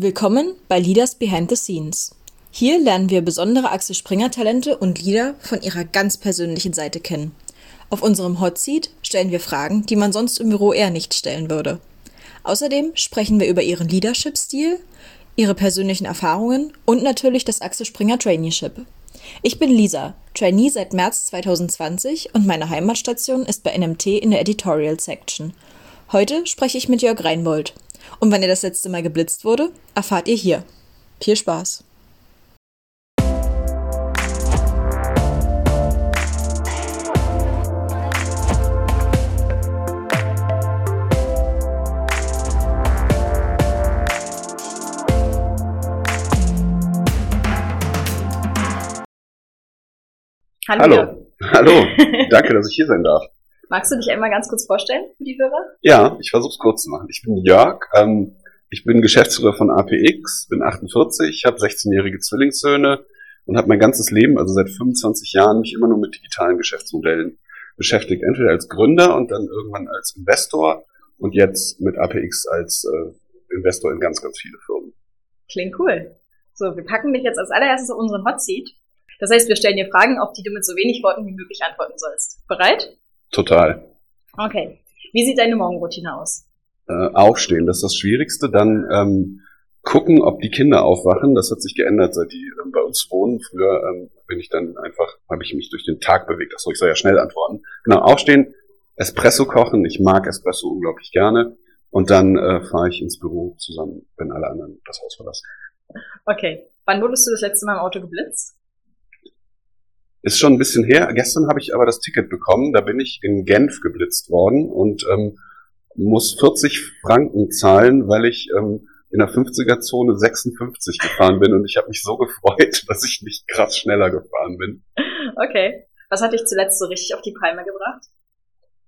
Willkommen bei Leaders Behind the Scenes. Hier lernen wir besondere Axel Springer Talente und Leader von ihrer ganz persönlichen Seite kennen. Auf unserem Hot Seat stellen wir Fragen, die man sonst im Büro eher nicht stellen würde. Außerdem sprechen wir über ihren Leadership-Stil, ihre persönlichen Erfahrungen und natürlich das Axel Springer Traineeship. Ich bin Lisa, Trainee seit März 2020 und meine Heimatstation ist bei NMT in der Editorial Section. Heute spreche ich mit Jörg Reinbold. Und wann er das letzte Mal geblitzt wurde, erfahrt ihr hier. Viel Spaß! Hallo. Hallo. Hallo. Danke, dass ich hier sein darf. Magst du dich einmal ganz kurz vorstellen für die Hörer? Ja, ich versuche es kurz zu machen. Ich bin Jörg. Ähm, ich bin Geschäftsführer von APX, bin 48, habe 16-jährige Zwillingssöhne und habe mein ganzes Leben, also seit 25 Jahren, mich immer nur mit digitalen Geschäftsmodellen beschäftigt. Entweder als Gründer und dann irgendwann als Investor und jetzt mit APX als äh, Investor in ganz, ganz viele Firmen. Klingt cool. So, wir packen dich jetzt als allererstes auf unseren Hot Seat das heißt, wir stellen dir Fragen, auf die du mit so wenig Worten wie möglich antworten sollst. Bereit? Total. Okay. Wie sieht deine Morgenroutine aus? Äh, aufstehen, das ist das Schwierigste. Dann ähm, gucken, ob die Kinder aufwachen. Das hat sich geändert, seit die ähm, bei uns wohnen. Früher ähm, bin ich dann einfach, habe ich mich durch den Tag bewegt. Achso, ich soll ja schnell antworten. Genau, aufstehen, Espresso kochen. Ich mag Espresso unglaublich gerne. Und dann äh, fahre ich ins Büro zusammen, wenn alle anderen das Haus verlassen. Okay. Wann wurdest du das letzte Mal im Auto geblitzt? Ist schon ein bisschen her. Gestern habe ich aber das Ticket bekommen. Da bin ich in Genf geblitzt worden und ähm, muss 40 Franken zahlen, weil ich ähm, in der 50er-Zone 56 gefahren bin und ich habe mich so gefreut, dass ich nicht krass schneller gefahren bin. Okay. Was hat dich zuletzt so richtig auf die Palme gebracht?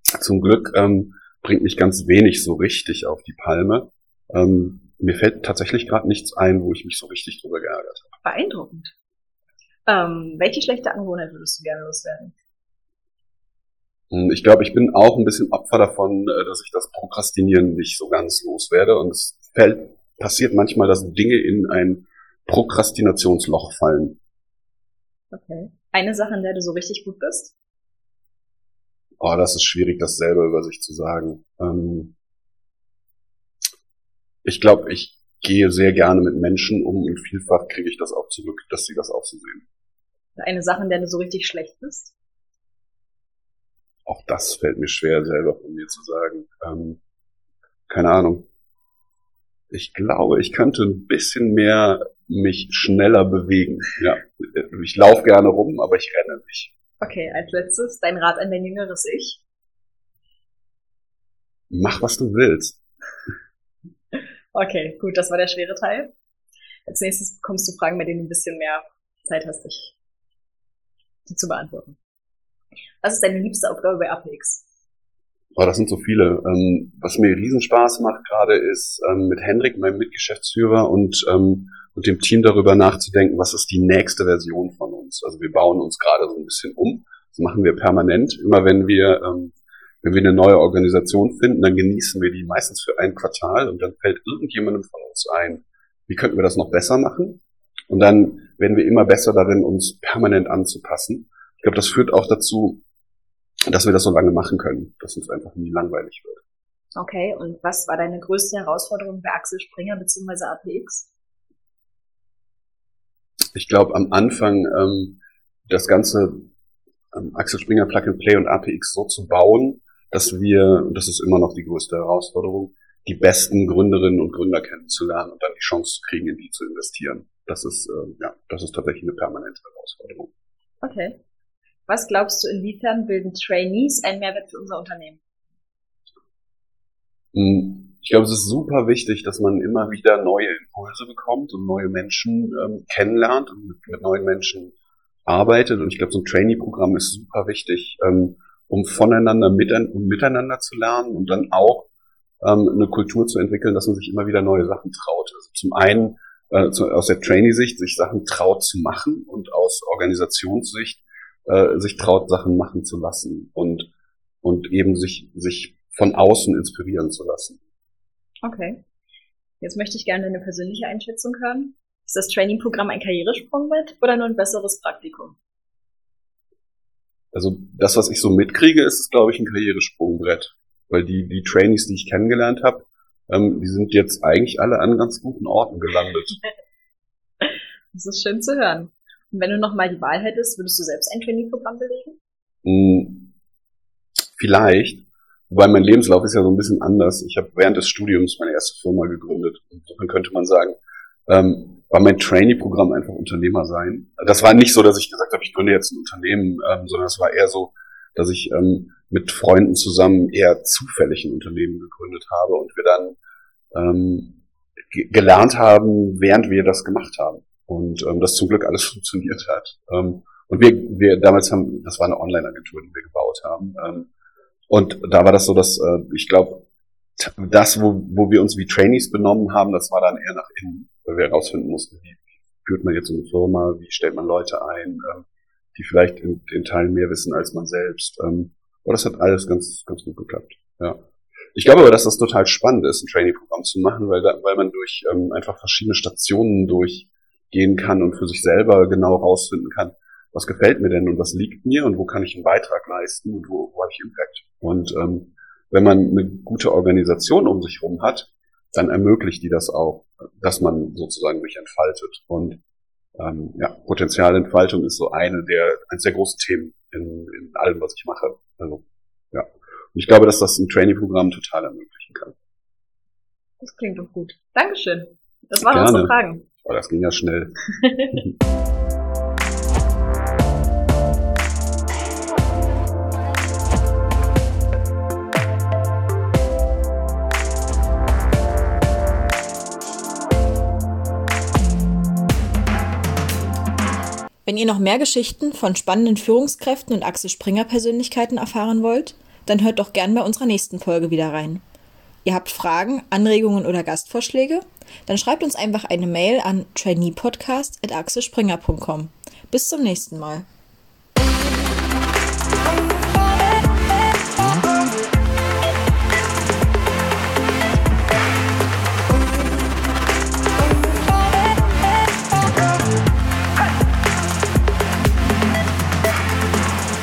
Zum Glück ähm, bringt mich ganz wenig so richtig auf die Palme. Ähm, mir fällt tatsächlich gerade nichts ein, wo ich mich so richtig drüber geärgert habe. Beeindruckend. Ähm, welche schlechte Angewohnheit würdest du gerne loswerden? Hm, ich glaube, ich bin auch ein bisschen Opfer davon, äh, dass ich das Prokrastinieren nicht so ganz loswerde. Und es fällt, passiert manchmal, dass Dinge in ein Prokrastinationsloch fallen. Okay. Eine Sache, in der du so richtig gut bist? Oh, das ist schwierig, das selber über sich zu sagen. Ähm ich glaube, ich gehe sehr gerne mit Menschen um und vielfach kriege ich das auch zurück, dass sie das auch so sehen. Eine Sache, in der du so richtig schlecht bist? Auch das fällt mir schwer, selber von mir zu sagen. Ähm, keine Ahnung. Ich glaube, ich könnte ein bisschen mehr mich schneller bewegen. Ja, ich laufe gerne rum, aber ich renne nicht. Okay, als letztes dein Rat an dein jüngeres Ich. Mach, was du willst. Okay, gut, das war der schwere Teil. Als nächstes bekommst du Fragen, bei denen du ein bisschen mehr Zeit hast, dich die zu beantworten. Was ist deine liebste Aufgabe bei APX? Oh, das sind so viele. Ähm, was mir Riesenspaß macht gerade ist, ähm, mit Hendrik, meinem Mitgeschäftsführer und, ähm, und dem Team darüber nachzudenken, was ist die nächste Version von uns. Also wir bauen uns gerade so ein bisschen um. Das machen wir permanent. Immer wenn wir ähm, wenn wir eine neue Organisation finden, dann genießen wir die meistens für ein Quartal und dann fällt irgendjemandem von uns ein, wie könnten wir das noch besser machen? Und dann werden wir immer besser darin, uns permanent anzupassen. Ich glaube, das führt auch dazu, dass wir das so lange machen können, dass uns einfach nie langweilig wird. Okay, und was war deine größte Herausforderung bei Axel Springer bzw. APX? Ich glaube, am Anfang ähm, das ganze ähm, Axel Springer Plug and Play und APX so zu bauen, dass wir, und das ist immer noch die größte Herausforderung, die besten Gründerinnen und Gründer kennenzulernen und dann die Chance zu kriegen, in die zu investieren. Das ist, äh, ja, das ist tatsächlich eine permanente Herausforderung. Okay. Was glaubst du, inwiefern bilden Trainees einen Mehrwert für unser Unternehmen? Hm, ich glaube, es ist super wichtig, dass man immer wieder neue Impulse bekommt und neue Menschen ähm, kennenlernt und mit, mit, neuen Menschen arbeitet. Und ich glaube, so ein Trainee-Programm ist super wichtig, ähm, um voneinander mit, um miteinander zu lernen und dann auch ähm, eine Kultur zu entwickeln, dass man sich immer wieder neue Sachen traut. Also zum einen äh, zu, aus der Trainee-Sicht sich Sachen traut zu machen und aus Organisationssicht äh, sich traut, Sachen machen zu lassen und, und eben sich, sich von außen inspirieren zu lassen. Okay. Jetzt möchte ich gerne eine persönliche Einschätzung hören. Ist das Training-Programm ein Karrieresprungbrett oder nur ein besseres Praktikum? Also das, was ich so mitkriege, ist, glaube ich, ein Karrieresprungbrett. Weil die, die Trainees, die ich kennengelernt habe, ähm, die sind jetzt eigentlich alle an ganz guten Orten gelandet. das ist schön zu hören. Und wenn du nochmal die Wahl hättest, würdest du selbst ein Trainingprogramm belegen? Hm, vielleicht. Wobei mein Lebenslauf ist ja so ein bisschen anders. Ich habe während des Studiums meine erste Firma gegründet. Insofern könnte man sagen, ähm, war mein Trainee-Programm einfach Unternehmer sein. Das war nicht so, dass ich gesagt habe, ich gründe jetzt ein Unternehmen, ähm, sondern es war eher so, dass ich ähm, mit Freunden zusammen eher zufällig ein Unternehmen gegründet habe und wir dann ähm, gelernt haben, während wir das gemacht haben. Und ähm, das zum Glück alles funktioniert hat. Ähm, und wir, wir damals haben, das war eine Online-Agentur, die wir gebaut haben. Ähm, und da war das so, dass äh, ich glaube, das, wo, wo wir uns wie Trainees benommen haben, das war dann eher nach innen, weil wir herausfinden mussten, wie führt man jetzt eine Firma, wie stellt man Leute ein, ähm, die vielleicht in den Teilen mehr wissen als man selbst. Ähm, aber das hat alles ganz, ganz gut geklappt. Ja. Ich glaube aber, dass das total spannend ist, ein Training-Programm zu machen, weil, da, weil man durch ähm, einfach verschiedene Stationen durchgehen kann und für sich selber genau rausfinden kann, was gefällt mir denn und was liegt mir und wo kann ich einen Beitrag leisten und wo, wo habe ich Impact. Und ähm, wenn man eine gute Organisation um sich herum hat, dann ermöglicht die das auch, dass man sozusagen sich entfaltet. Und ähm, ja, Potenzialentfaltung ist so eine der, eines der großen Themen in, in allem, was ich mache. Also, ja. Und ich glaube, dass das ein Trainee-Programm total ermöglichen kann. Das klingt doch gut. Dankeschön. Das waren Gerne. unsere Fragen. Oh, das ging ja schnell. Wenn ihr noch mehr Geschichten von spannenden Führungskräften und Axel Springer Persönlichkeiten erfahren wollt, dann hört doch gern bei unserer nächsten Folge wieder rein. Ihr habt Fragen, Anregungen oder Gastvorschläge? Dann schreibt uns einfach eine Mail an traineepodcast.axelspringer.com. Bis zum nächsten Mal.